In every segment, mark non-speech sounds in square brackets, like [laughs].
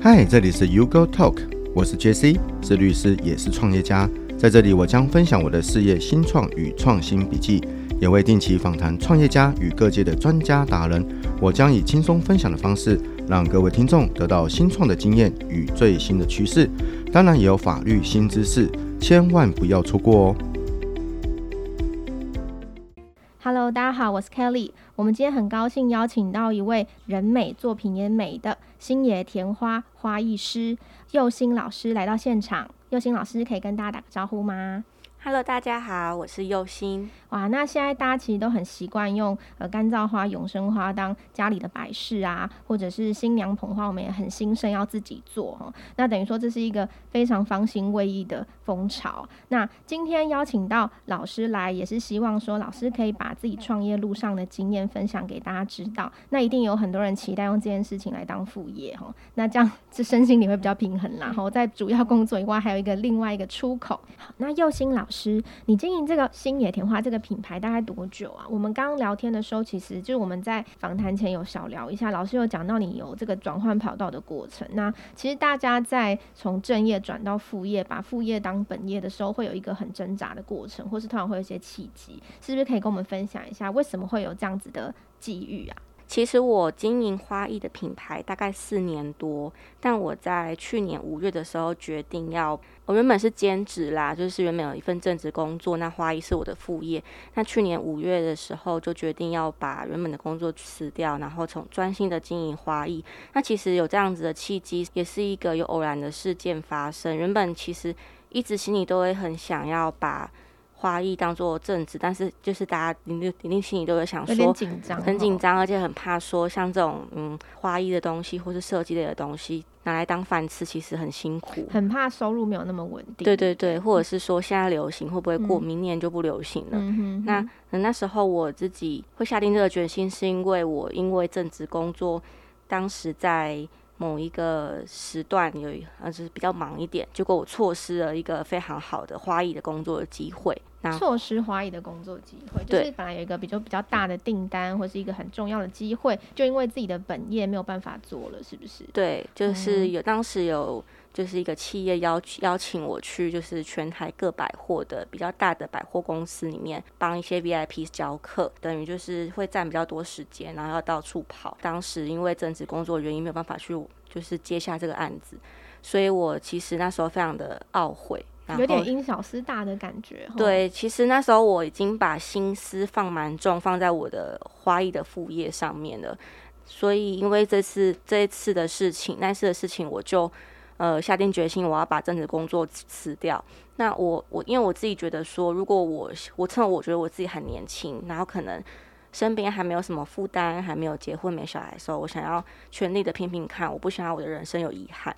嗨，这里是 U Go Talk，我是 JC，是律师，也是创业家。在这里，我将分享我的事业新创与创新笔记，也会定期访谈创业家与各界的专家达人。我将以轻松分享的方式，让各位听众得到新创的经验与最新的趋势，当然也有法律新知识，千万不要错过哦。大家好，我是 Kelly。我们今天很高兴邀请到一位人美作品也美的星野田花花艺师佑星老师来到现场。佑星老师可以跟大家打个招呼吗？Hello，大家好，我是宥欣。哇，那现在大家其实都很习惯用呃干燥花、永生花当家里的摆饰啊，或者是新娘捧花，我们也很兴盛要自己做哈。那等于说这是一个非常方兴未艾的风潮。那今天邀请到老师来，也是希望说老师可以把自己创业路上的经验分享给大家知道。那一定有很多人期待用这件事情来当副业哈。那这样这身心里会比较平衡啦。然后在主要工作以外，还有一个另外一个出口。好，那宥欣老师，你经营这个星野田花这个品牌大概多久啊？我们刚刚聊天的时候，其实就是我们在访谈前有小聊一下，老师有讲到你有这个转换跑道的过程。那其实大家在从正业转到副业，把副业当本业的时候，会有一个很挣扎的过程，或是突然会有一些契机，是不是可以跟我们分享一下，为什么会有这样子的际遇啊？其实我经营花艺的品牌大概四年多，但我在去年五月的时候决定要，我原本是兼职啦，就是原本有一份正职工作，那花艺是我的副业。那去年五月的时候就决定要把原本的工作辞掉，然后从专心的经营花艺。那其实有这样子的契机，也是一个有偶然的事件发生。原本其实一直心里都会很想要把。花艺当做正职，但是就是大家一定一定心里都有想说，很紧张，很紧张，而且很怕说像这种嗯花艺的东西或是设计类的东西拿来当饭吃，其实很辛苦，很怕收入没有那么稳定。对对对，或者是说现在流行会不会过明年就不流行了？嗯、哼哼那那时候我自己会下定这个决心，是因为我因为正职工作，当时在。某一个时段有，呃，就是比较忙一点，结果我错失了一个非常好的花艺的工作的机会。那错失花艺的工作机会，就是本来有一个比较比较大的订单，或是一个很重要的机会，就因为自己的本业没有办法做了，是不是？对，就是有、嗯、当时有。就是一个企业邀邀请我去，就是全台各百货的比较大的百货公司里面帮一些 VIP 教课，等于就是会占比较多时间，然后要到处跑。当时因为正职工作原因没有办法去，就是接下这个案子，所以我其实那时候非常的懊悔，有点因小失大的感觉。对，其实那时候我已经把心思放蛮重，放在我的花艺的副业上面了。所以因为这次这一次的事情，那次的事情我就。呃，下定决心，我要把正职工作辞掉。那我我因为我自己觉得说，如果我我趁我觉得我自己很年轻，然后可能身边还没有什么负担，还没有结婚没小孩的时候，我想要全力的拼拼看，我不想要我的人生有遗憾。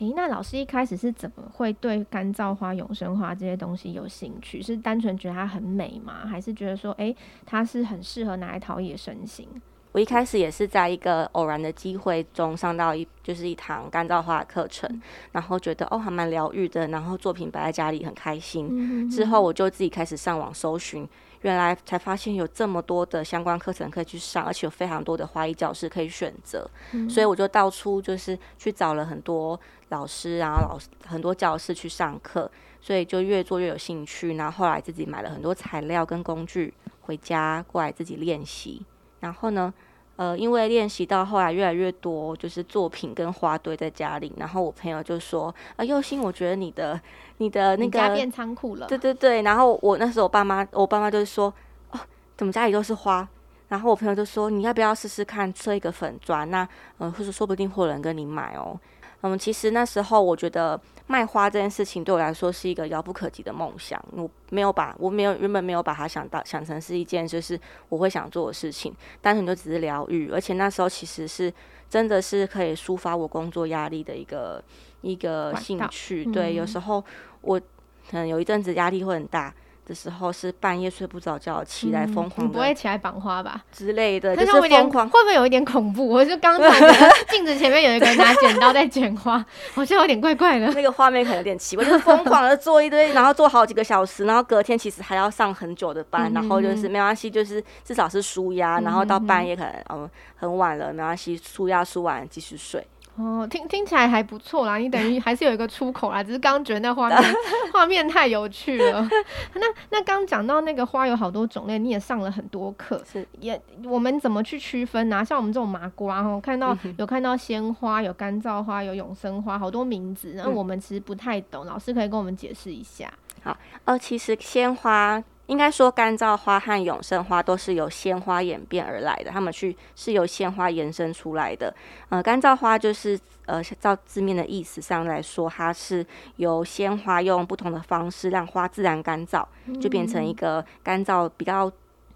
诶，那老师一开始是怎么会对干燥花、永生花这些东西有兴趣？是单纯觉得它很美吗？还是觉得说，诶，它是很适合拿来陶冶身心？我一开始也是在一个偶然的机会中上到一就是一堂干燥花的课程，嗯、然后觉得哦还蛮疗愈的，然后作品摆在家里很开心。之后我就自己开始上网搜寻，原来才发现有这么多的相关课程可以去上，而且有非常多的花艺教室可以选择。嗯、所以我就到处就是去找了很多老师，然后老师很多教室去上课，所以就越做越有兴趣。然后后来自己买了很多材料跟工具回家过来自己练习。然后呢，呃，因为练习到后来越来越多，就是作品跟花堆在家里。然后我朋友就说：“啊，佑欣，我觉得你的你的那个家变仓库了。”对对对。然后我那时候我爸妈，我爸妈就说：“哦，怎么家里都是花？”然后我朋友就说：“你要不要试试看设一个粉砖？那呃，或者说不定会有人跟你买哦。”嗯，其实那时候我觉得卖花这件事情对我来说是一个遥不可及的梦想，我没有把我没有原本没有把它想到想成是一件就是我会想做的事情，单纯就只是疗愈，而且那时候其实是真的是可以抒发我工作压力的一个一个兴趣。嗯、对，有时候我可能有一阵子压力会很大。的时候是半夜睡不着觉，起来疯狂的、嗯。你不会起来绑花吧？之类的，就是疯狂。会不会有一点恐怖？我就刚才 [laughs] 镜子前面有一个人拿剪刀在剪花，好像有点怪怪的。那个画面可能有点奇怪，就是疯狂的做一堆，然后做好几个小时，然后隔天其实还要上很久的班，然后就是没关系，就是至少是舒压，然后到半夜可能嗯很晚了，没关系，舒压舒完继续睡。哦，听听起来还不错啦，你等于还是有一个出口啦，只是刚刚觉得那画面 [laughs] 画面太有趣了。[laughs] 那那刚讲到那个花有好多种类，你也上了很多课，是也我们怎么去区分呢、啊？像我们这种麻瓜哦，看到有看到鲜花、有干燥花、有永生花，好多名字，那我们其实不太懂，老师可以跟我们解释一下。好，呃，其实鲜花。应该说，干燥花和永生花都是由鲜花演变而来的，它们去是由鲜花延伸出来的。呃，干燥花就是呃，照字面的意思上来说，它是由鲜花用不同的方式让花自然干燥，就变成一个干燥比较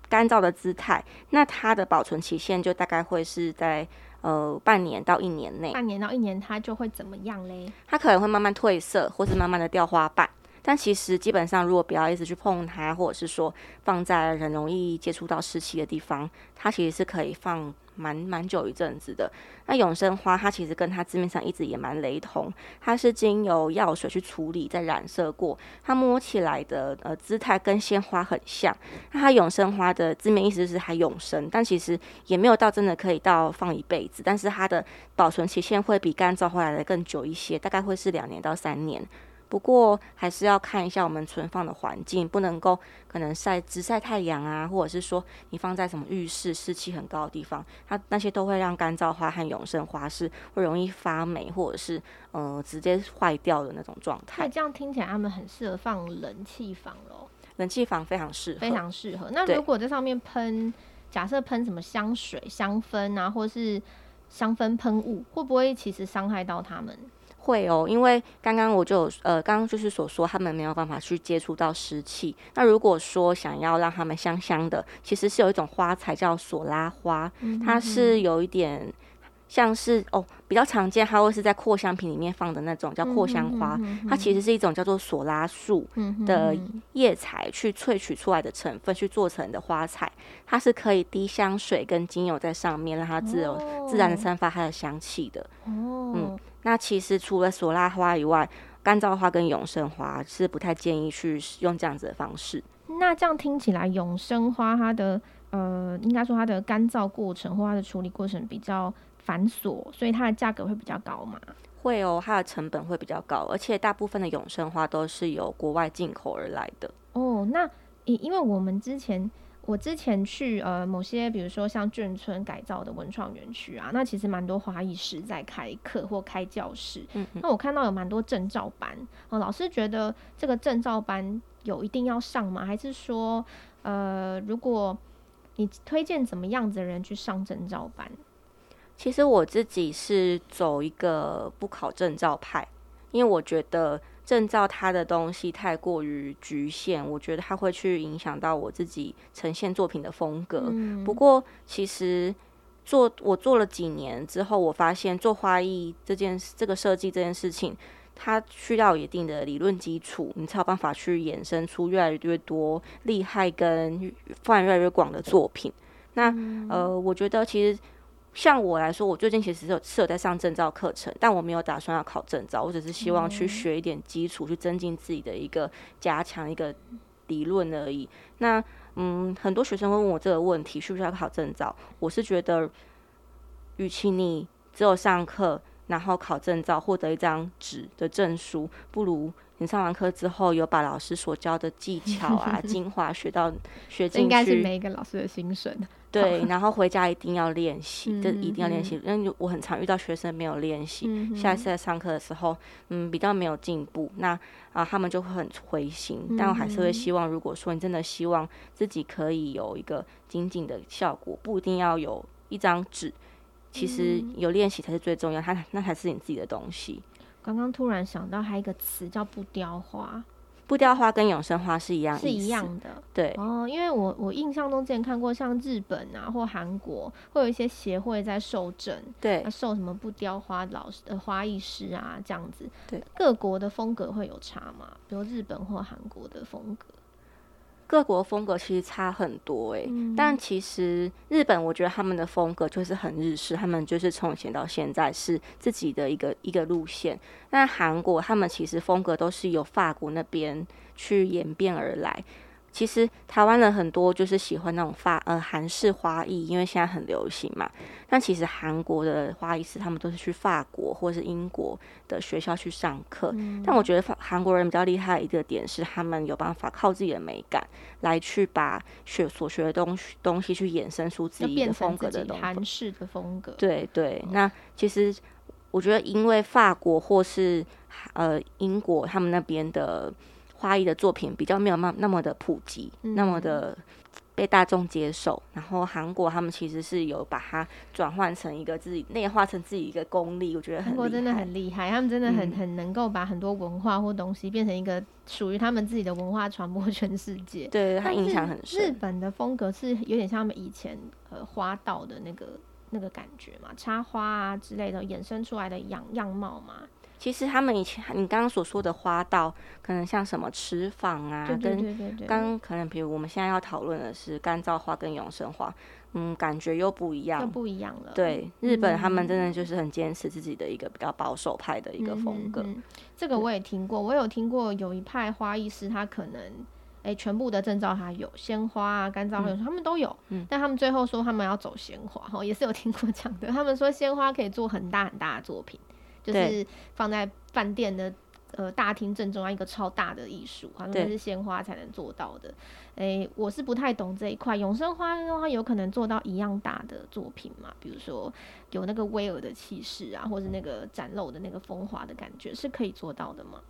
干燥的姿态。那它的保存期限就大概会是在呃半年到一年内。半年到一年，它就会怎么样嘞？它可能会慢慢褪色，或是慢慢的掉花瓣。但其实基本上，如果不要一直去碰它，或者是说放在人容易接触到湿气的地方，它其实是可以放蛮蛮久一阵子的。那永生花它其实跟它字面上一直也蛮雷同，它是经由药水去处理再染色过，它摸起来的呃姿态跟鲜花很像。那它永生花的字面意思是还永生，但其实也没有到真的可以到放一辈子，但是它的保存期限会比干燥花来的更久一些，大概会是两年到三年。不过还是要看一下我们存放的环境，不能够可能晒直晒太阳啊，或者是说你放在什么浴室湿气很高的地方，它那些都会让干燥花和永生花是会容易发霉，或者是呃直接坏掉的那种状态。那这样听起来，它们很适合放冷气房喽？冷气房非常适合，非常适合。那如果在上面喷，假设喷什么香水、香氛啊，或是香氛喷雾，会不会其实伤害到它们？会哦，因为刚刚我就呃，刚刚就是所说，他们没有办法去接触到湿气。那如果说想要让他们香香的，其实是有一种花材叫索拉花，它是有一点像是哦，比较常见，它会是在扩香瓶里面放的那种叫扩香花。它其实是一种叫做索拉树的叶材去萃取出来的成分去做成的花材，它是可以滴香水跟精油在上面，让它自由、哦、自然的散发它的香气的。哦，嗯。那其实除了索拉花以外，干燥花跟永生花是不太建议去用这样子的方式。那这样听起来，永生花它的呃，应该说它的干燥过程或它的处理过程比较繁琐，所以它的价格会比较高嘛？会哦，它的成本会比较高，而且大部分的永生花都是由国外进口而来的。哦，那因因为我们之前。我之前去呃某些，比如说像眷村改造的文创园区啊，那其实蛮多华裔师在开课或开教室。嗯嗯。那我看到有蛮多证照班，呃，老师觉得这个证照班有一定要上吗？还是说，呃，如果你推荐怎么样子的人去上证照班？其实我自己是走一个不考证照派，因为我觉得。证照它的东西太过于局限，我觉得它会去影响到我自己呈现作品的风格。嗯、不过，其实做我做了几年之后，我发现做花艺这件这个设计这件事情，它需要一定的理论基础，你才有办法去衍生出越来越多厉害跟范围越来越广的作品。那、嗯、呃，我觉得其实。像我来说，我最近其实是有是有在上证照课程，但我没有打算要考证照，我只是希望去学一点基础，去增进自己的一个加强一个理论而已。那嗯，很多学生会问我这个问题，需不需要考证照？我是觉得，与其你只有上课，然后考证照，获得一张纸的证书，不如你上完课之后有把老师所教的技巧啊、[laughs] 精华学到学进去。应该是每一个老师的心声。对，然后回家一定要练习，这、嗯、一定要练习。因为我很常遇到学生没有练习，嗯、下一次在上课的时候，嗯，比较没有进步，那啊，他们就会很灰心。但我还是会希望，如果说你真的希望自己可以有一个精进的效果，不一定要有一张纸，其实有练习才是最重要，它那才是你自己的东西。刚刚突然想到，还有一个词叫不雕花。不雕花跟永生花是一样，是一样的。对哦，因为我我印象中之前看过，像日本啊或韩国，会有一些协会在授证，对，授什么不雕花老师的花艺师啊这样子。对，各国的风格会有差嘛？比如日本或韩国的风格？各国风格其实差很多诶、欸，嗯、但其实日本我觉得他们的风格就是很日式，他们就是从以前到现在是自己的一个一个路线。那韩国他们其实风格都是由法国那边去演变而来。其实台湾人很多就是喜欢那种法呃韩式花艺，因为现在很流行嘛。但其实韩国的花艺师他们都是去法国或是英国的学校去上课。嗯、但我觉得法韩国人比较厉害的一个点是，他们有办法靠自己的美感来去把学所学的东西东西去衍生出自己的风格的东西。韩式的风格。对对，哦、那其实我觉得，因为法国或是呃英国他们那边的。花艺的作品比较没有那那么的普及，嗯、那么的被大众接受。然后韩国他们其实是有把它转换成一个自己内化成自己一个功力，我觉得。韩国真的很厉害，他们真的很很能够把很多文化或东西变成一个属于他们自己的文化传播全世界。对，他影响很深。日本的风格是有点像他们以前呃花道的那个那个感觉嘛，插花啊之类的衍生出来的样样貌嘛。其实他们以前，你刚刚所说的花道，可能像什么池坊啊，对对对对对，跟刚可能比如我们现在要讨论的是干燥花跟永生花，嗯，感觉又不一样，又不一样了。对，日本他们真的就是很坚持自己的一个比较保守派的一个风格。嗯、这个我也听过，我有听过有一派花艺师，他可能哎全部的证照他有鲜花啊、干燥花，嗯、他们都有，嗯、但他们最后说他们要走鲜花，哈，也是有听过讲的。他们说鲜花可以做很大很大的作品。就是放在饭店的呃大厅正中央一个超大的艺术，好像是鲜花才能做到的。诶、欸，我是不太懂这一块。永生花的话，有可能做到一样大的作品嘛？比如说有那个威尔的气势啊，或者那个展露的那个风华的感觉，是可以做到的吗？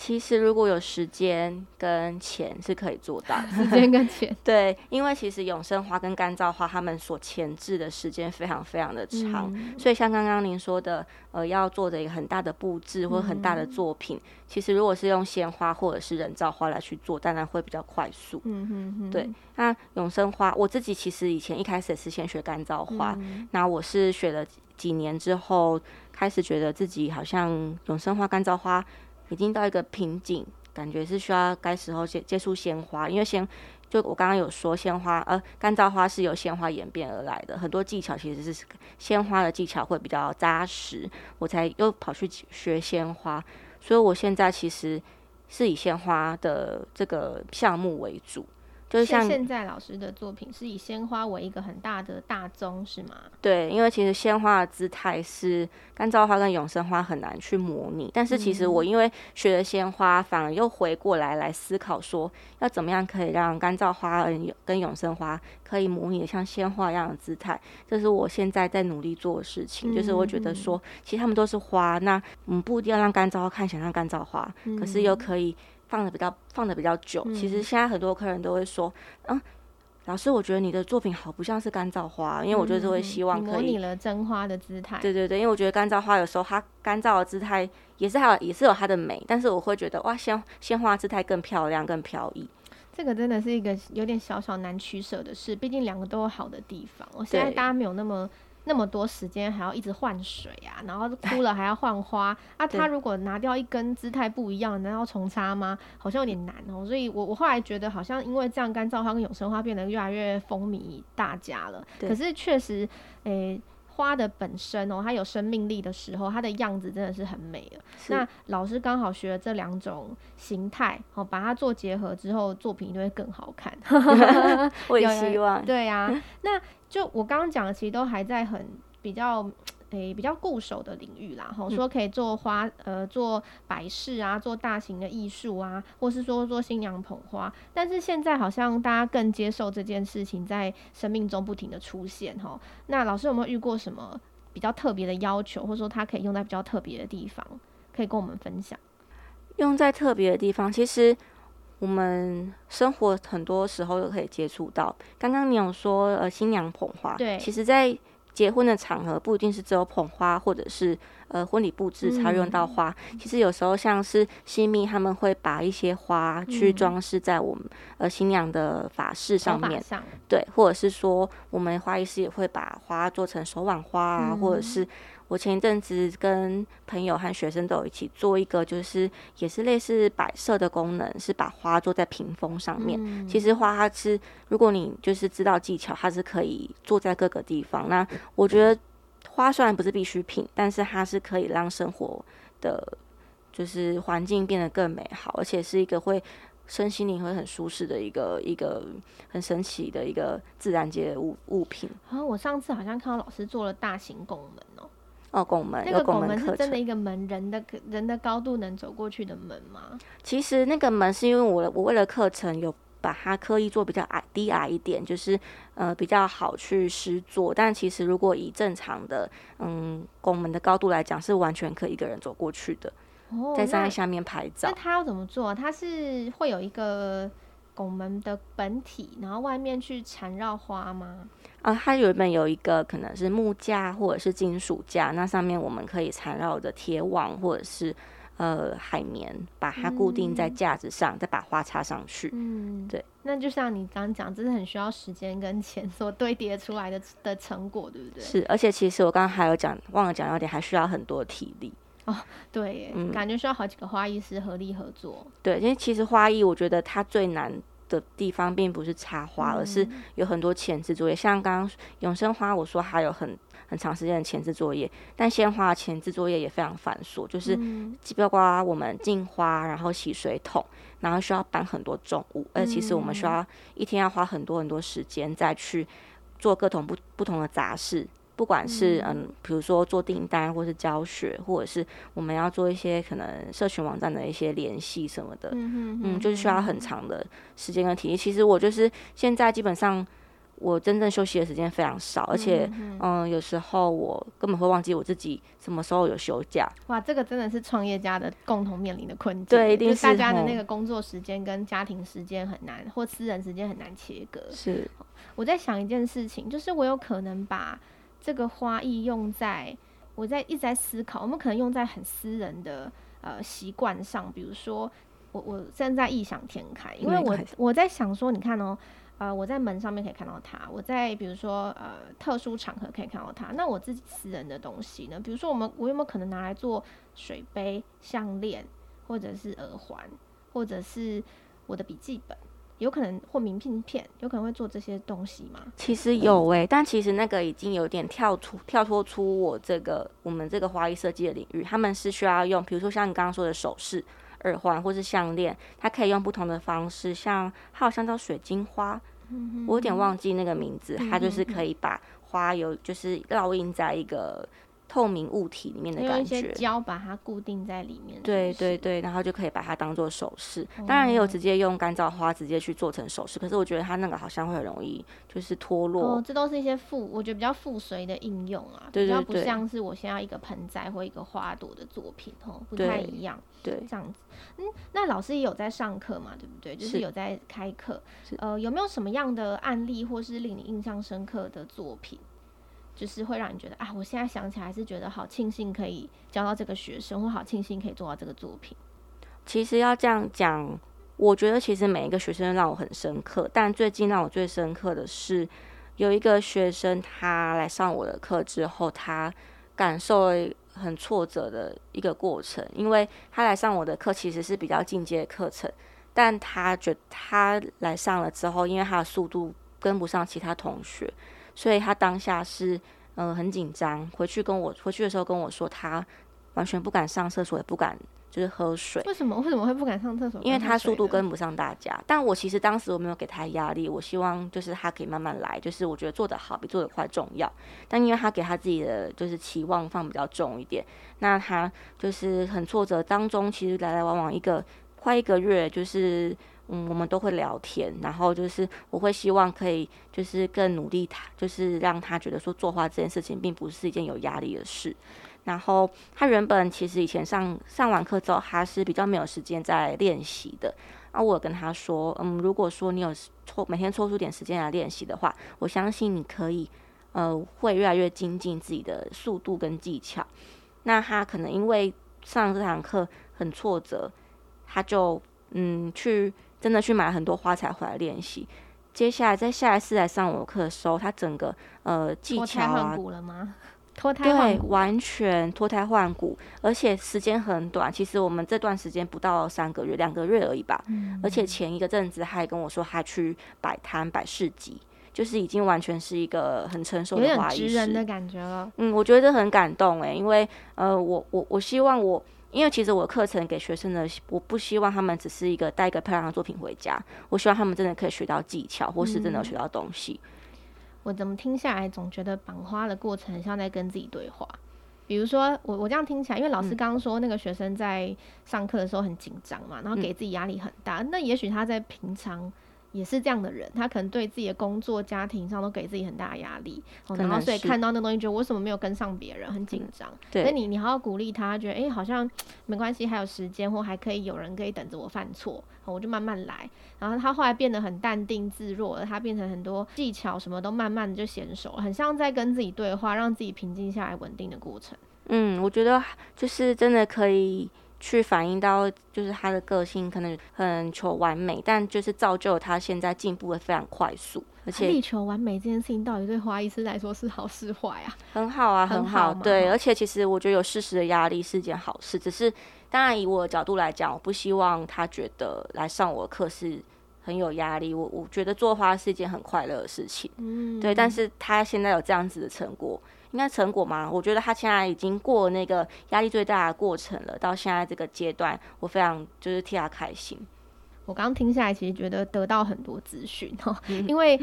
其实如果有时间跟钱是可以做到的。[laughs] 时间跟钱，[laughs] 对，因为其实永生花跟干燥花，它们所前置的时间非常非常的长，嗯、所以像刚刚您说的，呃，要做的一个很大的布置或很大的作品，嗯、其实如果是用鲜花或者是人造花来去做，当然会比较快速。嗯嗯嗯。对，那永生花，我自己其实以前一开始也是先学干燥花，嗯、那我是学了几年之后，开始觉得自己好像永生花、干燥花。已经到一个瓶颈，感觉是需要该时候接接触鲜花，因为鲜就我刚刚有说鲜花，呃，干燥花是由鲜花演变而来的，很多技巧其实是鲜花的技巧会比较扎实，我才又跑去学鲜花，所以我现在其实是以鲜花的这个项目为主。就是像现在老师的作品是以鲜花为一个很大的大宗，是吗？对，因为其实鲜花的姿态是干燥花跟永生花很难去模拟，但是其实我因为学了鲜花，反而又回过来来思考说，要怎么样可以让干燥花跟永生花可以模拟的像鲜花一样的姿态，这是我现在在努力做的事情。就是我觉得说，其实他们都是花，那我们不一定要让干燥花看起来像干燥花，可是又可以。放的比较放的比较久，嗯、其实现在很多客人都会说，嗯，老师，我觉得你的作品好不像是干燥花，因为我就是会希望可以、嗯、模拟了真花的姿态。对对对，因为我觉得干燥花有时候它干燥的姿态也是还有也是有它的美，但是我会觉得哇，鲜鲜花姿态更漂亮更飘逸。这个真的是一个有点小小难取舍的事，毕竟两个都有好的地方。我现在大家没有那么。那么多时间还要一直换水啊，然后枯了还要换花啊。他如果拿掉一根姿态不一样，难道重插吗？好像有点难哦。所以我我后来觉得，好像因为这样，干燥花跟永生花变得越来越风靡大家了。可是确实，诶、欸，花的本身哦，它有生命力的时候，它的样子真的是很美了。那老师刚好学了这两种形态，哦，把它做结合之后，作品就会更好看。[laughs] 我也 [laughs] 希望。对呀、啊，那。就我刚刚讲的，其实都还在很比较诶、欸、比较固守的领域啦。吼、嗯，说可以做花呃做摆饰啊，做大型的艺术啊，或是说做新娘捧花。但是现在好像大家更接受这件事情在生命中不停的出现哈。那老师有没有遇过什么比较特别的要求，或者说它可以用在比较特别的地方，可以跟我们分享？用在特别的地方，其实。我们生活很多时候都可以接触到。刚刚你有说，呃，新娘捧花，对，其实，在结婚的场合，不一定是只有捧花，或者是呃婚礼布置才用到花。嗯、其实有时候像是新密，他们会把一些花去装饰在我们、嗯、呃新娘的法式上面，上对，或者是说我们花艺师也会把花做成手挽花啊，嗯、或者是。我前一阵子跟朋友和学生都有一起做一个，就是也是类似摆设的功能，是把花做在屏风上面。嗯、其实花它是，如果你就是知道技巧，它是可以坐在各个地方。那我觉得花虽然不是必需品，但是它是可以让生活的，就是环境变得更美好，而且是一个会身心灵会很舒适的一个一个很神奇的一个自然界的物物品。啊，我上次好像看到老师做了大型拱门哦。哦，拱门，那个拱门，是真的一个门，人的人的高度能走过去的门吗？其实那个门是因为我我为了课程有把它刻意做比较矮低矮一点，就是呃比较好去施作。但其实如果以正常的嗯拱门的高度来讲，是完全可以一个人走过去的。哦，在站在下面拍照。那他要怎么做？他是会有一个拱门的本体，然后外面去缠绕花吗？啊，它原本有一个可能是木架或者是金属架，那上面我们可以缠绕着铁网或者是呃海绵，把它固定在架子上，嗯，再把花插上去。嗯，对。那就像你刚刚讲，这是很需要时间跟钱所堆叠出来的的成果，对不对？是，而且其实我刚刚还有讲，忘了讲到点，还需要很多体力。哦，[laughs] 对耶，嗯，感觉需要好几个花艺师合力合作。对，因为其实花艺，我觉得它最难的地方并不是插花，而是有很多前置作业。像刚刚永生花，我说还有很很长时间的前置作业，但鲜花前置作业也非常繁琐，就是包括我们进花，然后洗水桶，然后需要搬很多重物，而其实我们需要一天要花很多很多时间再去做各种不不同的杂事。不管是嗯，比如说做订单，或是教学，或者是我们要做一些可能社群网站的一些联系什么的，嗯嗯，就是需要很长的时间跟体力。其实我就是现在基本上我真正休息的时间非常少，而且嗯，有时候我根本会忘记我自己什么时候有休假。哇，这个真的是创业家的共同面临的困境。对，一定是大家的那个工作时间跟家庭时间很难，或私人时间很难切割。是，我在想一件事情，就是我有可能把。这个花艺用在，我在一直在思考，我们可能用在很私人的呃习惯上，比如说我我现在异想天开，因为我我在想说，你看哦，呃，我在门上面可以看到它，我在比如说呃特殊场合可以看到它，那我自己私人的东西呢？比如说我们我有没有可能拿来做水杯、项链，或者是耳环，或者是我的笔记本？有可能或名片片，有可能会做这些东西吗？其实有诶、欸，但其实那个已经有点跳出跳脱出我这个我们这个花艺设计的领域。他们是需要用，比如说像你刚刚说的首饰、耳环或是项链，它可以用不同的方式，像还有像叫水晶花，我有点忘记那个名字，它就是可以把花有就是烙印在一个。透明物体里面的感觉，用一些胶把它固定在里面。对对对，然后就可以把它当做首饰。当然也有直接用干燥花直接去做成首饰，可是我觉得它那个好像会很容易就是脱落。哦，这都是一些附，我觉得比较附随的应用啊，对对对，比较不像是我先要一个盆栽或一个花朵的作品哦，不太一样。对，这样子。嗯，那老师也有在上课嘛，对不对？就是有在开课。呃，有没有什么样的案例或是令你印象深刻的作品？就是会让你觉得啊，我现在想起来还是觉得好庆幸可以教到这个学生，或好庆幸可以做到这个作品。其实要这样讲，我觉得其实每一个学生让我很深刻，但最近让我最深刻的是有一个学生，他来上我的课之后，他感受了很挫折的一个过程，因为他来上我的课其实是比较进阶的课程，但他觉他来上了之后，因为他的速度跟不上其他同学。所以他当下是嗯、呃、很紧张，回去跟我回去的时候跟我说，他完全不敢上厕所，也不敢就是喝水。为什么？为什么会不敢上厕所？因为他速度跟不上大家。但我其实当时我没有给他压力，我希望就是他可以慢慢来，就是我觉得做得好比做得快重要。但因为他给他自己的就是期望放比较重一点，那他就是很挫折当中，其实来来往往一个快一个月就是。嗯，我们都会聊天，然后就是我会希望可以就是更努力他，就是让他觉得说作画这件事情并不是一件有压力的事。然后他原本其实以前上上完课之后，他是比较没有时间在练习的。啊，我跟他说，嗯，如果说你有抽每天抽出点时间来练习的话，我相信你可以呃会越来越精进自己的速度跟技巧。那他可能因为上这堂课很挫折，他就嗯去。真的去买很多花材回来练习。接下来在下一次来上我课的时候，他整个呃技巧啊，脱胎换骨了吗？脱胎换骨，对，完全脱胎换骨，而且时间很短。其实我们这段时间不到三个月，两个月而已吧。嗯。而且前一个阵子还跟我说，他去摆摊摆市集，就是已经完全是一个很成熟的花艺师，有人的感觉了。嗯，我觉得很感动诶，因为呃，我我我希望我。因为其实我课程给学生的，我不希望他们只是一个带一个漂亮的作品回家，我希望他们真的可以学到技巧，或是真的学到东西。嗯、我怎么听下来总觉得绑花的过程像在跟自己对话。比如说我我这样听起来，因为老师刚刚说那个学生在上课的时候很紧张嘛，然后给自己压力很大，嗯、那也许他在平常。也是这样的人，他可能对自己的工作、家庭上都给自己很大的压力，然后所以看到那东西，觉得我为什么没有跟上别人，很紧张。所以你你好好鼓励他，觉得哎、欸，好像没关系，还有时间，或还可以有人可以等着我犯错，我就慢慢来。然后他后来变得很淡定自若了，他变成很多技巧什么都慢慢的就娴熟，很像在跟自己对话，让自己平静下来、稳定的过程。嗯，我觉得就是真的可以。去反映到就是他的个性可能很求完美，但就是造就他现在进步的非常快速，而且力求完美这件事情到底对花医师来说是好是坏啊？很好啊，很好，对，而且其实我觉得有事实的压力是件好事，只是当然以我的角度来讲，我不希望他觉得来上我的课是很有压力，我我觉得做花是一件很快乐的事情，嗯，对，但是他现在有这样子的成果。应该成果嘛？我觉得他现在已经过了那个压力最大的过程了。到现在这个阶段，我非常就是替他开心。我刚刚听下来，其实觉得得到很多资讯哦，因为。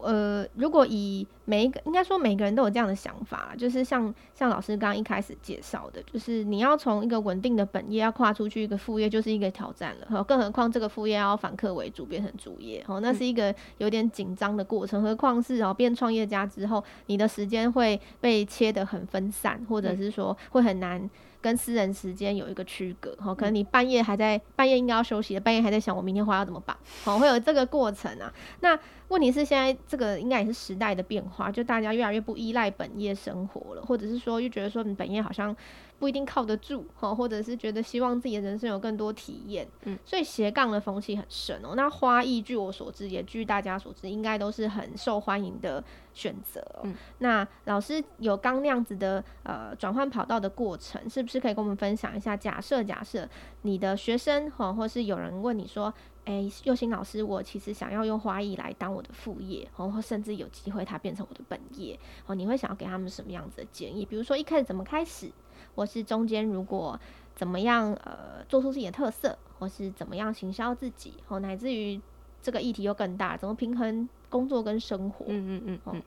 呃，如果以每一个，应该说每个人都有这样的想法，就是像像老师刚刚一开始介绍的，就是你要从一个稳定的本业要跨出去一个副业，就是一个挑战了。更何况这个副业要反客为主变成主业，哦，那是一个有点紧张的过程。何况是哦变创业家之后，你的时间会被切得很分散，或者是说会很难。跟私人时间有一个区隔，哈，可能你半夜还在半夜应该要休息的，半夜还在想我明天花要怎么办，好，会有这个过程啊。那问题是现在这个应该也是时代的变化，就大家越来越不依赖本业生活了，或者是说又觉得说你本业好像。不一定靠得住哈，或者是觉得希望自己的人生有更多体验，嗯，所以斜杠的风气很深哦、喔。那花艺，据我所知，也据大家所知，应该都是很受欢迎的选择、喔。嗯，那老师有刚那样子的呃转换跑道的过程，是不是可以跟我们分享一下？假设假设你的学生哈，或是有人问你说，哎、佑兴老师，我其实想要用花艺来当我的副业，然后甚至有机会它变成我的本业，哦，你会想要给他们什么样子的建议？比如说一开始怎么开始？或是中间如果怎么样呃做出自己的特色，或是怎么样行销自己，哦，乃至于这个议题又更大，怎么平衡工作跟生活？嗯嗯嗯嗯。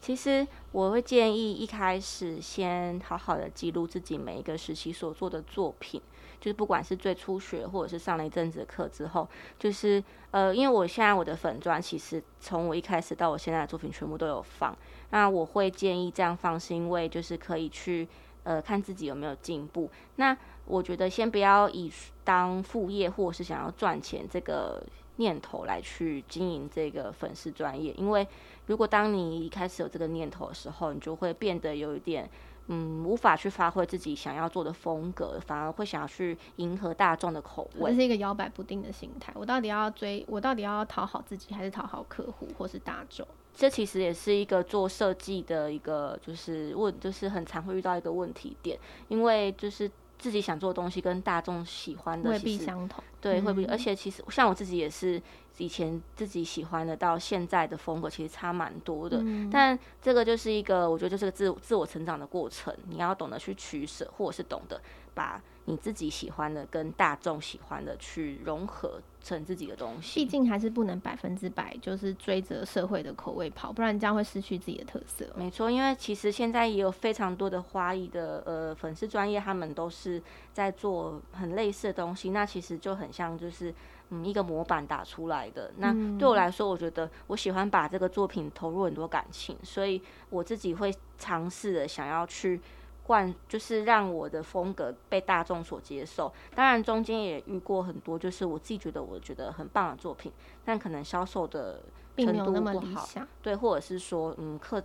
其实我会建议一开始先好好的记录自己每一个时期所做的作品，就是不管是最初学或者是上了一阵子的课之后，就是呃，因为我现在我的粉砖其实从我一开始到我现在的作品全部都有放，那我会建议这样放是因为就是可以去。呃，看自己有没有进步。那我觉得先不要以当副业或者是想要赚钱这个念头来去经营这个粉丝专业，因为如果当你一开始有这个念头的时候，你就会变得有一点嗯，无法去发挥自己想要做的风格，反而会想要去迎合大众的口味，这是一个摇摆不定的心态。我到底要追，我到底要讨好自己，还是讨好客户或是大众？这其实也是一个做设计的一个，就是问，就是很常会遇到一个问题点，因为就是自己想做的东西跟大众喜欢的未必相同，对，会不会？而且其实像我自己也是，以前自己喜欢的到现在的风格其实差蛮多的，嗯、但这个就是一个，我觉得就是个自自我成长的过程，你要懂得去取舍，或者是懂得把。你自己喜欢的跟大众喜欢的去融合成自己的东西，毕竟还是不能百分之百就是追着社会的口味跑，不然这样会失去自己的特色。没错，因为其实现在也有非常多的花艺的呃粉丝专业，他们都是在做很类似的东西，那其实就很像就是嗯一个模板打出来的。那对我来说，我觉得我喜欢把这个作品投入很多感情，所以我自己会尝试的想要去。灌就是让我的风格被大众所接受，当然中间也遇过很多，就是我自己觉得我觉得很棒的作品，但可能销售的程度不好，对，或者是说嗯课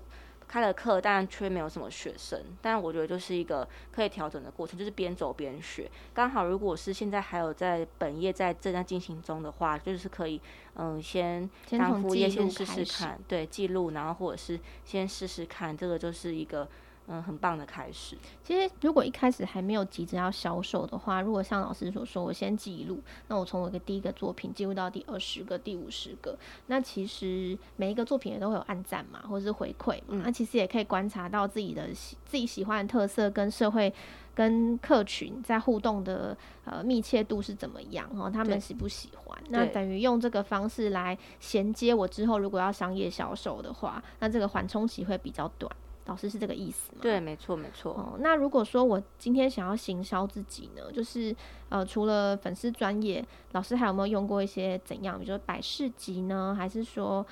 开了课，但却没有什么学生，但我觉得就是一个可以调整的过程，就是边走边学。刚好如果是现在还有在本业在正在进行中的话，就是可以嗯先当副业先试试看，对，记录，然后或者是先试试看，这个就是一个。嗯，很棒的开始。其实，如果一开始还没有急着要销售的话，如果像老师所说，我先记录，那我从我的第一个作品记录到第二十个、第五十个，那其实每一个作品也都会有按赞嘛，或者是回馈嘛，那、嗯、其实也可以观察到自己的喜自己喜欢的特色跟社会跟客群在互动的呃密切度是怎么样哦，他们喜不喜欢？那等于用这个方式来衔接我之后，如果要商业销售的话，那这个缓冲期会比较短。老师是这个意思吗？对，没错，没错。哦，那如果说我今天想要行销自己呢，就是呃，除了粉丝专业，老师还有没有用过一些怎样，比如说百事集呢，还是说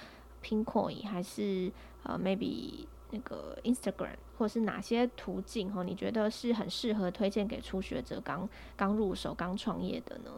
Pinkoi，还是呃，maybe 那个 Instagram，或是哪些途径？哈，你觉得是很适合推荐给初学者刚刚入手、刚创业的呢？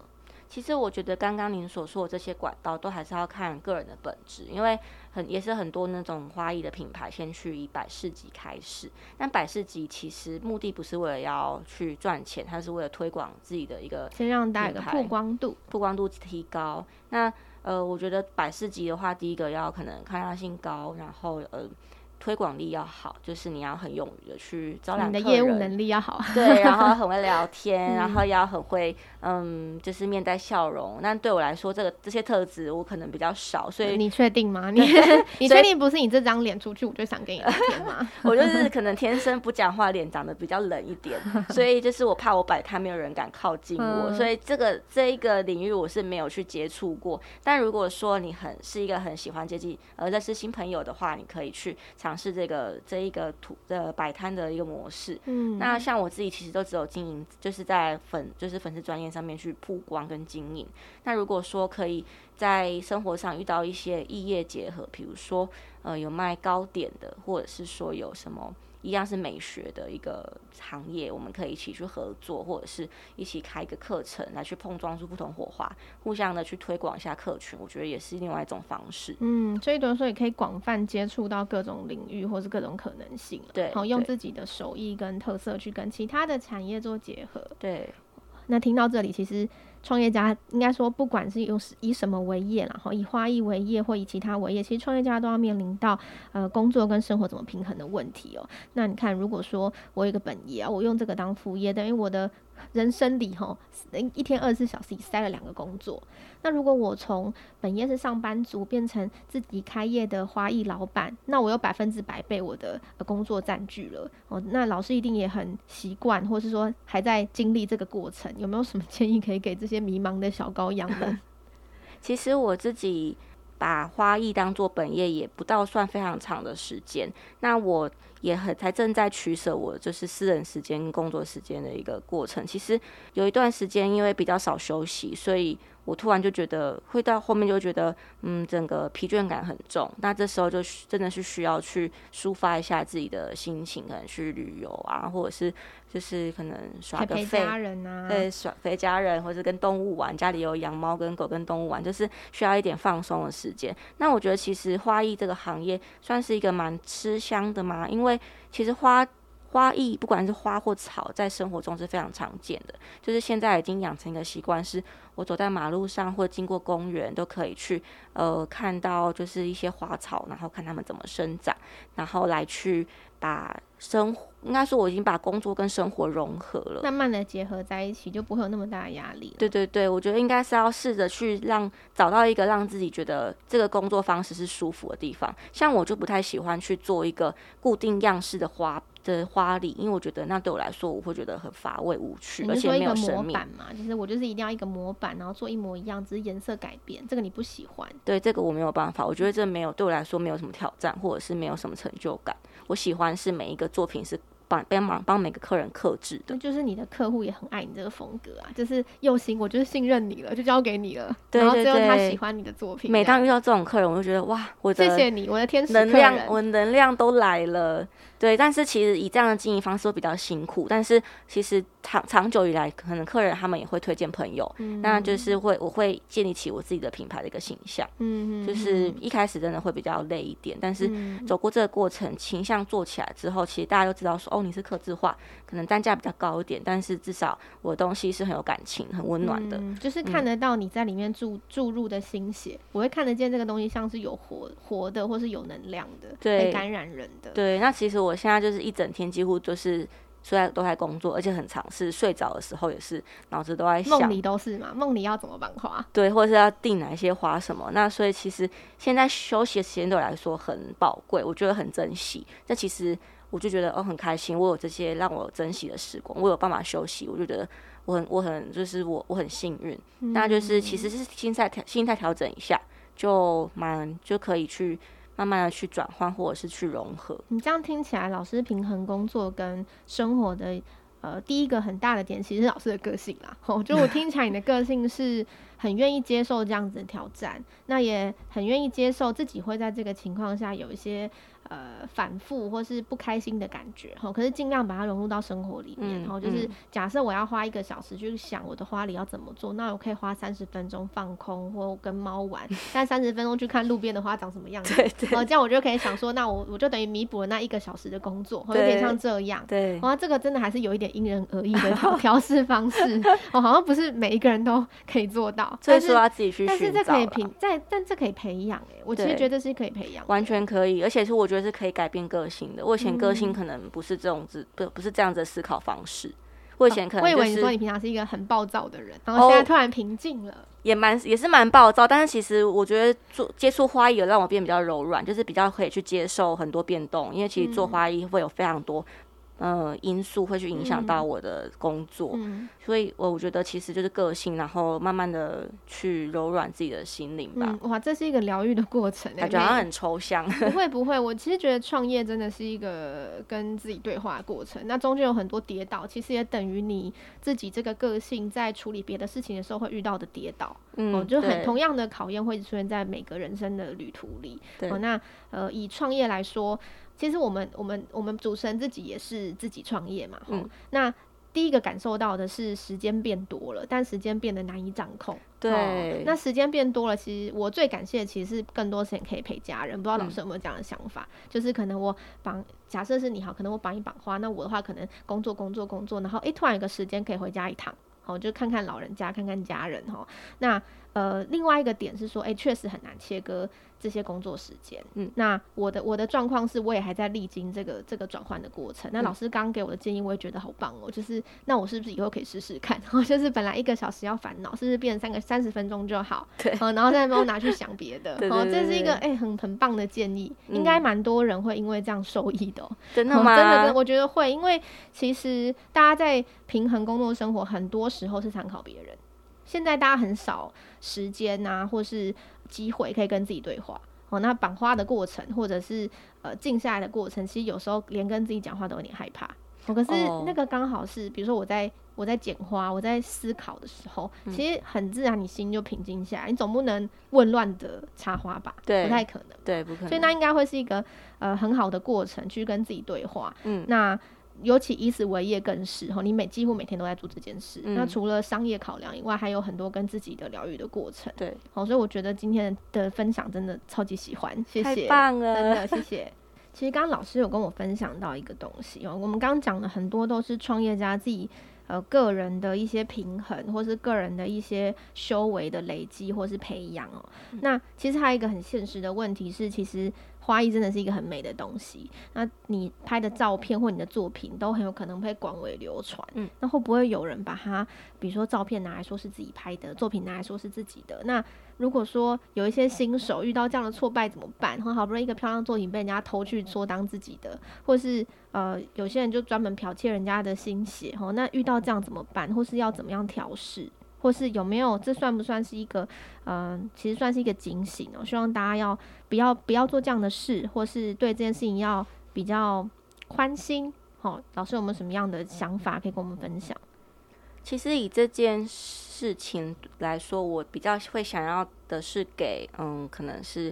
其实我觉得刚刚您所说的这些管道，都还是要看个人的本质，因为很也是很多那种花艺的品牌，先去以百事级开始。但百事级其实目的不是为了要去赚钱，它是为了推广自己的一个，先让大家的曝光度，曝光度提高。那呃，我觉得百事级的话，第一个要可能抗压性高，然后呃。推广力要好，就是你要很勇于的去招揽你的业务能力要好，[laughs] 对，然后很会聊天，[laughs] 然后要很会，嗯，就是面带笑容。那对我来说，这个这些特质我可能比较少，所以你确定吗？[laughs] 你你确定不是你这张脸出去我就想跟你聊天吗？我就是可能天生不讲话，脸长得比较冷一点，所以就是我怕我摆摊没有人敢靠近我，所以这个这一个领域我是没有去接触过。但如果说你很是一个很喜欢接近呃认识新朋友的话，你可以去尝。是这个这一个图的摆摊的一个模式。嗯，那像我自己其实都只有经营，就是在粉就是粉丝专业上面去曝光跟经营。那如果说可以在生活上遇到一些异业结合，比如说呃有卖糕点的，或者是说有什么。一样是美学的一个行业，我们可以一起去合作，或者是一起开一个课程，来去碰撞出不同火花，互相的去推广一下客群，我觉得也是另外一种方式。嗯，所以等于说也可以广泛接触到各种领域，或是各种可能性。对，好，用自己的手艺跟特色去跟其他的产业做结合。对，那听到这里，其实。创业家应该说，不管是用以什么为业，然后以花艺为业或以其他为业，其实创业家都要面临到呃工作跟生活怎么平衡的问题哦。那你看，如果说我有一个本业啊，我用这个当副业，等于我的。人生里吼，一天二十四小时塞了两个工作。那如果我从本业是上班族变成自己开业的花艺老板，那我有百分之百被我的工作占据了。哦，那老师一定也很习惯，或是说还在经历这个过程。有没有什么建议可以给这些迷茫的小羔羊们？[laughs] 其实我自己把花艺当做本业也不到算非常长的时间。那我。也很才正在取舍，我就是私人时间跟工作时间的一个过程。其实有一段时间，因为比较少休息，所以我突然就觉得，会到后面就觉得，嗯，整个疲倦感很重。那这时候就真的是需要去抒发一下自己的心情，可能去旅游啊，或者是就是可能耍个废，陪家人啊，对，耍陪家人，或者跟动物玩，家里有养猫跟狗，跟动物玩，就是需要一点放松的时间。那我觉得其实花艺这个行业算是一个蛮吃香的嘛，因为其实花花艺，不管是花或草，在生活中是非常常见的。就是现在已经养成一个习惯，是我走在马路上或经过公园，都可以去呃看到，就是一些花草，然后看它们怎么生长，然后来去把生活，应该说我已经把工作跟生活融合了，慢慢的结合在一起，就不会有那么大的压力。对对对，我觉得应该是要试着去让找到一个让自己觉得这个工作方式是舒服的地方。像我就不太喜欢去做一个固定样式的花。的花礼，因为我觉得那对我来说，我会觉得很乏味无趣，而且没有生命。嘛，就是我就是一定要一个模板，然后做一模一样，只是颜色改变。这个你不喜欢？对，这个我没有办法。我觉得这没有对我来说没有什么挑战，或者是没有什么成就感。我喜欢是每一个作品是。帮帮忙帮每个客人克制的，就是你的客户也很爱你这个风格啊，就是用心，我就是信任你了，就交给你了。对对对，然后最后他喜欢你的作品。每当遇到这种客人，我就觉得哇，我的谢谢你，我的天使能量，我能量都来了。[laughs] 对，但是其实以这样的经营方式会比较辛苦，但是其实。长长久以来，可能客人他们也会推荐朋友，嗯、那就是会我会建立起我自己的品牌的一个形象。嗯，就是一开始真的会比较累一点，但是走过这个过程，形象做起来之后，其实大家都知道说，哦，你是客制化，可能单价比较高一点，但是至少我的东西是很有感情、很温暖的、嗯，就是看得到你在里面注注入的心血，我会看得见这个东西像是有活活的，或是有能量的，对，感染人的。对，那其实我我现在就是一整天几乎都是。虽然都在工作，而且很尝试睡着的时候也是脑子都在想，梦里都是嘛，梦里要怎么办花？对，或者是要订哪一些花什么？那所以其实现在休息的时间对我来说很宝贵，我觉得很珍惜。那其实我就觉得哦很开心，我有这些让我珍惜的时光，我有办法休息，我就觉得我很我很就是我我很幸运。嗯、那就是其实是心态调心态调整一下，就蛮就可以去。慢慢的去转换，或者是去融合。你这样听起来，老师平衡工作跟生活的呃第一个很大的点，其实是老师的个性啦。[laughs] 我觉得我听起来你的个性是很愿意接受这样子的挑战，那也很愿意接受自己会在这个情况下有一些。呃，反复或是不开心的感觉哈，可是尽量把它融入到生活里面，然后、嗯、就是假设我要花一个小时去想我的花里要怎么做，那我可以花三十分钟放空或跟猫玩，[laughs] 但三十分钟去看路边的花长什么样子，对对，然后这样我就可以想说，那我我就等于弥补了那一个小时的工作，有点像这样，对，哇，这个真的还是有一点因人而异的调调试方式，[laughs] 哦，好像不是每一个人都可以做到，所以说要自己去，但是这可以培，在但这可以培养，哎，我其实觉得是可以培养，完全可以，而且是我觉得是可以改变个性的。我以前个性可能不是这种子，不不是这样子的思考方式。我以前可能、就是哦、我以为你说你平常是一个很暴躁的人，然后现在突然平静了，哦、也蛮也是蛮暴躁。但是其实我觉得做接触花艺有让我变比较柔软，就是比较可以去接受很多变动。因为其实做花艺会有非常多。呃，因素会去影响到我的工作，嗯、所以我我觉得其实就是个性，然后慢慢的去柔软自己的心灵吧、嗯。哇，这是一个疗愈的过程，感觉好像很抽象。[laughs] 不会不会，我其实觉得创业真的是一个跟自己对话的过程。那中间有很多跌倒，其实也等于你自己这个个性在处理别的事情的时候会遇到的跌倒。嗯，哦、就很同样的考验会出现在每个人生的旅途里。对，哦、那呃，以创业来说。其实我们我们我们主持人自己也是自己创业嘛，嗯，那第一个感受到的是时间变多了，但时间变得难以掌控。对，哦、那时间变多了，其实我最感谢的其实是更多时间可以陪家人。不知道老师有没有这样的想法？嗯、就是可能我绑，假设是你好，可能我绑一绑花，那我的话可能工作工作工作，然后诶，突然有个时间可以回家一趟，好，就看看老人家，看看家人哈。那呃，另外一个点是说，诶，确实很难切割。这些工作时间，嗯，那我的我的状况是，我也还在历经这个这个转换的过程。那老师刚给我的建议，我也觉得好棒哦。就是那我是不是以后可以试试看？然 [laughs] 后就是本来一个小时要烦恼，是不是变成三个三十分钟就好？对，然后再帮我拿去想别的。[laughs] 哦，这是一个哎、欸、很很棒的建议，嗯、应该蛮多人会因为这样受益的、喔。真的吗？[laughs] 真的真的，我觉得会，因为其实大家在平衡工作生活，很多时候是参考别人。现在大家很少时间啊，或是。机会可以跟自己对话哦。那绑花的过程，或者是呃静下来的过程，其实有时候连跟自己讲话都有点害怕。哦，可是那个刚好是，比如说我在我在剪花，我在思考的时候，其实很自然，你心就平静下来。你总不能混乱的插花吧？对，不太可能。对，不可能。所以那应该会是一个呃很好的过程，去跟自己对话。嗯，那。尤其以此为业更是哈，你每几乎每天都在做这件事。嗯、那除了商业考量以外，还有很多跟自己的疗愈的过程。对，好，所以我觉得今天的分享真的超级喜欢，谢谢，太棒了，真的谢谢。[laughs] 其实刚刚老师有跟我分享到一个东西哦，我们刚刚讲的很多都是创业家自己呃个人的一些平衡，或是个人的一些修为的累积，或是培养哦。嗯、那其实还有一个很现实的问题是，其实。花艺真的是一个很美的东西，那你拍的照片或你的作品都很有可能被广为流传。嗯，那会不会有人把它，比如说照片拿来说是自己拍的，作品拿来说是自己的？那如果说有一些新手遇到这样的挫败怎么办？然后好不容易一个漂亮作品被人家偷去说当自己的，或是呃有些人就专门剽窃人家的心血，吼，那遇到这样怎么办？或是要怎么样调适？或是有没有？这算不算是一个？嗯、其实算是一个警醒哦。希望大家要不要不要做这样的事，或是对这件事情要比较宽心。好、老师有没有什么样的想法可以跟我们分享？其实以这件事情来说，我比较会想要的是给嗯，可能是。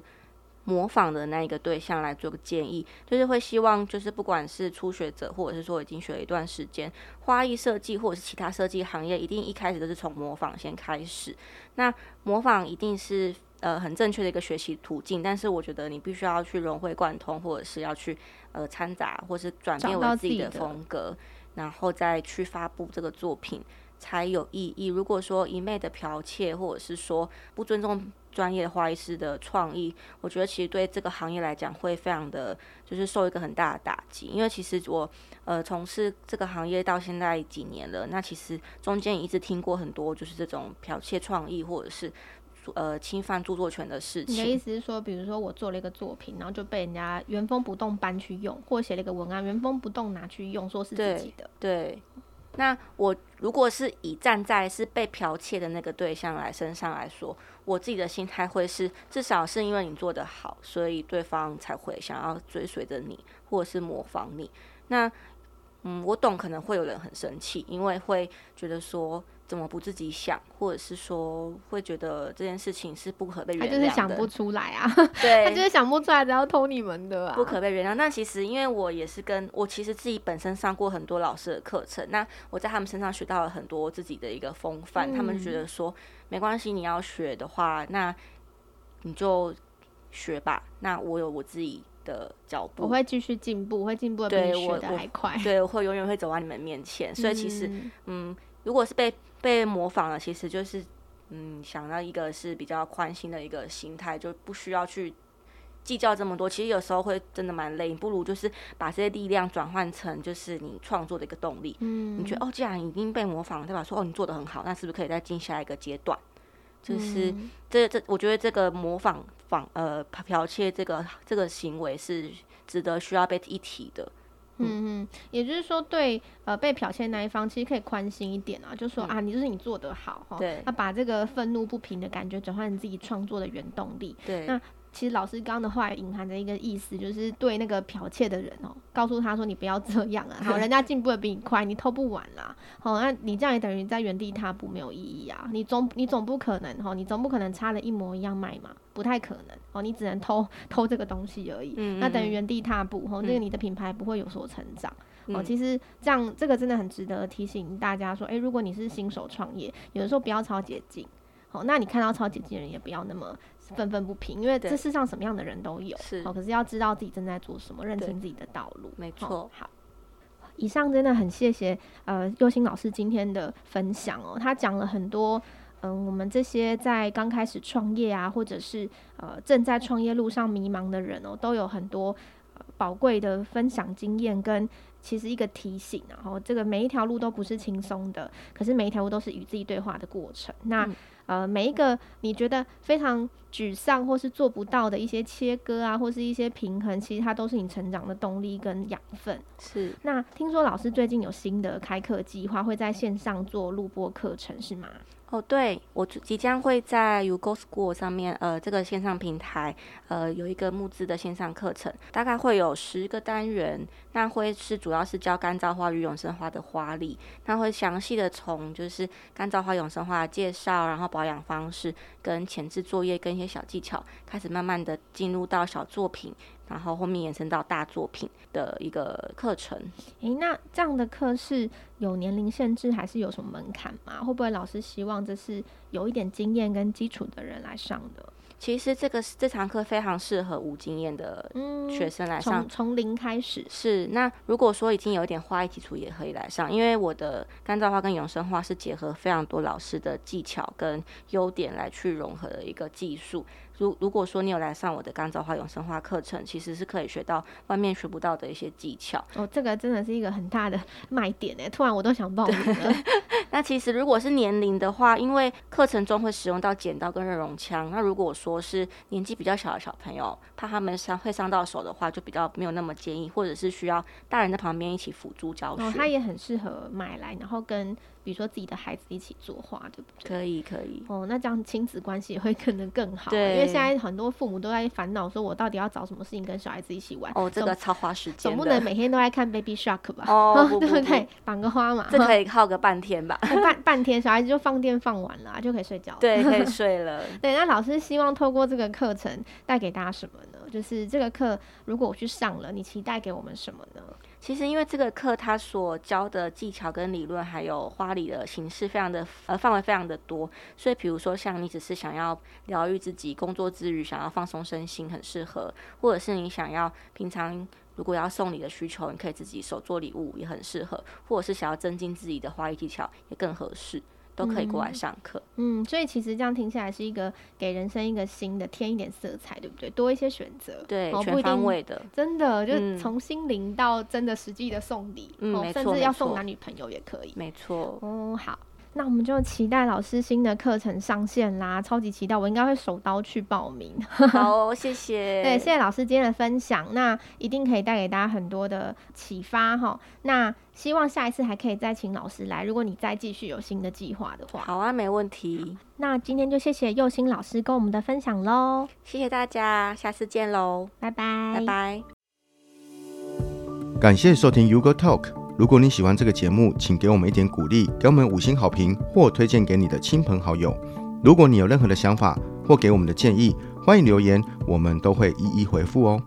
模仿的那一个对象来做个建议，就是会希望，就是不管是初学者，或者是说已经学了一段时间，花艺设计或者是其他设计行业，一定一开始都是从模仿先开始。那模仿一定是呃很正确的一个学习途径，但是我觉得你必须要去融会贯通，或者是要去呃掺杂，或是转变为自己的风格，然后再去发布这个作品。才有意义。如果说一昧的剽窃，或者是说不尊重专业花艺师的创意，我觉得其实对这个行业来讲会非常的，就是受一个很大的打击。因为其实我呃从事这个行业到现在几年了，那其实中间也一直听过很多就是这种剽窃创意或者是。呃，侵犯著作权的事情。你的意思是说，比如说我做了一个作品，然后就被人家原封不动搬去用，或写了一个文案，原封不动拿去用，说是自己的。对。对。那我如果是以站在是被剽窃的那个对象来身上来说，我自己的心态会是，至少是因为你做得好，所以对方才会想要追随着你，或者是模仿你。那，嗯，我懂，可能会有人很生气，因为会觉得说。怎么不自己想，或者是说会觉得这件事情是不可被原谅的？他就是想不出来啊，[laughs] 对，他就是想不出来，只要偷你们的啊，不可被原谅。那其实因为我也是跟我其实自己本身上过很多老师的课程，那我在他们身上学到了很多自己的一个风范，嗯、他们觉得说没关系，你要学的话，那你就学吧。那我有我自己的脚步，我会继续进步，会进步的比你学的还快，对，我会永远会走到你们面前。所以其实，嗯。嗯如果是被被模仿了，其实就是，嗯，想到一个是比较宽心的一个心态，就不需要去计较这么多。其实有时候会真的蛮累，你不如就是把这些力量转换成就是你创作的一个动力。嗯，你觉得哦，既然已经被模仿了，对吧？说哦，你做的很好，那是不是可以再进下一个阶段？就是、嗯、这这，我觉得这个模仿仿呃剽窃这个这个行为是值得需要被一提的。嗯。嗯，也就是说对，对呃被剽窃那一方，其实可以宽心一点啊，就说、嗯、啊，你就是你做得好哈，对，那把这个愤怒不平的感觉转换成自己创作的原动力，对，那。其实老师刚刚的话隐含着一个意思，就是对那个剽窃的人哦、喔，告诉他说你不要这样啊，[laughs] 好，人家进步的比你快，你偷不完啦，好，那你这样也等于在原地踏步，没有意义啊，你总你总不可能哈，你总不可能差的一模一样卖嘛，不太可能哦，你只能偷偷这个东西而已，嗯嗯那等于原地踏步，哈，那个你的品牌不会有所成长，哦、嗯，其实这样这个真的很值得提醒大家说，诶、欸，如果你是新手创业，有的时候不要超捷径，好，那你看到超捷径的人也不要那么。愤愤不平，因为这世上什么样的人都有，是哦。可是要知道自己正在做什么，认清自己的道路，没错。好，以上真的很谢谢呃宥欣老师今天的分享哦，他讲了很多，嗯、呃，我们这些在刚开始创业啊，或者是呃正在创业路上迷茫的人哦，都有很多宝贵的分享经验跟其实一个提醒，然后这个每一条路都不是轻松的，可是每一条路都是与自己对话的过程。那。嗯呃，每一个你觉得非常沮丧或是做不到的一些切割啊，或是一些平衡，其实它都是你成长的动力跟养分。是。那听说老师最近有新的开课计划，会在线上做录播课程，是吗？哦，对，我即将会在 U-Go School 上面，呃，这个线上平台，呃，有一个募资的线上课程，大概会有十个单元，那会是主要是教干燥花与永生花的花力，那会详细的从就是干燥花、永生花的介绍，然后保养方式跟前置作业跟一些小技巧，开始慢慢的进入到小作品。然后后面延伸到大作品的一个课程。诶，那这样的课是有年龄限制，还是有什么门槛吗？会不会老师希望这是有一点经验跟基础的人来上的？其实这个这堂课非常适合无经验的学生来上，从、嗯、从零开始。是，那如果说已经有一点花艺基础，也可以来上，因为我的干燥花跟永生花是结合非常多老师的技巧跟优点来去融合的一个技术。如如果说你有来上我的干燥花永生花课程，其实是可以学到外面学不到的一些技巧。哦，这个真的是一个很大的卖点诶，突然我都想报名了。[laughs] 那其实如果是年龄的话，因为课程中会使用到剪刀跟热熔枪，那如果说是年纪比较小的小朋友，怕他们伤会伤到手的话，就比较没有那么建议，或者是需要大人在旁边一起辅助教学。哦，它也很适合买来，然后跟。比如说自己的孩子一起作画，对不对？可以，可以。哦，那这样亲子关系也会可能更好。对，因为现在很多父母都在烦恼，说我到底要找什么事情跟小孩子一起玩？哦，这个超花时间。总不能每天都在看 Baby Shark 吧？哦，[laughs] 对不对？绑个花嘛，这可以耗个半天吧？[laughs] 半半天，小孩子就放电放完了，就可以睡觉了。对，可以 [laughs] 睡了。对，那老师希望透过这个课程带给大家什么呢？就是这个课，如果我去上了，你期待给我们什么呢？其实，因为这个课它所教的技巧跟理论，还有花礼的形式，非常的呃范围非常的多，所以比如说像你只是想要疗愈自己，工作之余想要放松身心，很适合；或者是你想要平常。如果要送礼的需求，你可以自己手做礼物也很适合，或者是想要增进自己的花艺技巧也更合适。都可以过来上课，嗯，所以其实这样听起来是一个给人生一个新的添一点色彩，对不对？多一些选择，对，哦、全方位的，真的就是从心灵到真的实际的送礼，甚至要送男女朋友也可以，没错，嗯，好。那我们就期待老师新的课程上线啦，超级期待！我应该会手刀去报名。[laughs] 好，谢谢。对，谢谢老师今天的分享，那一定可以带给大家很多的启发哈。那希望下一次还可以再请老师来，如果你再继续有新的计划的话。好啊，没问题。那今天就谢谢又欣老师跟我们的分享喽，谢谢大家，下次见喽，拜拜，拜拜。感谢收听 Go TALK。如果你喜欢这个节目，请给我们一点鼓励，给我们五星好评，或推荐给你的亲朋好友。如果你有任何的想法或给我们的建议，欢迎留言，我们都会一一回复哦。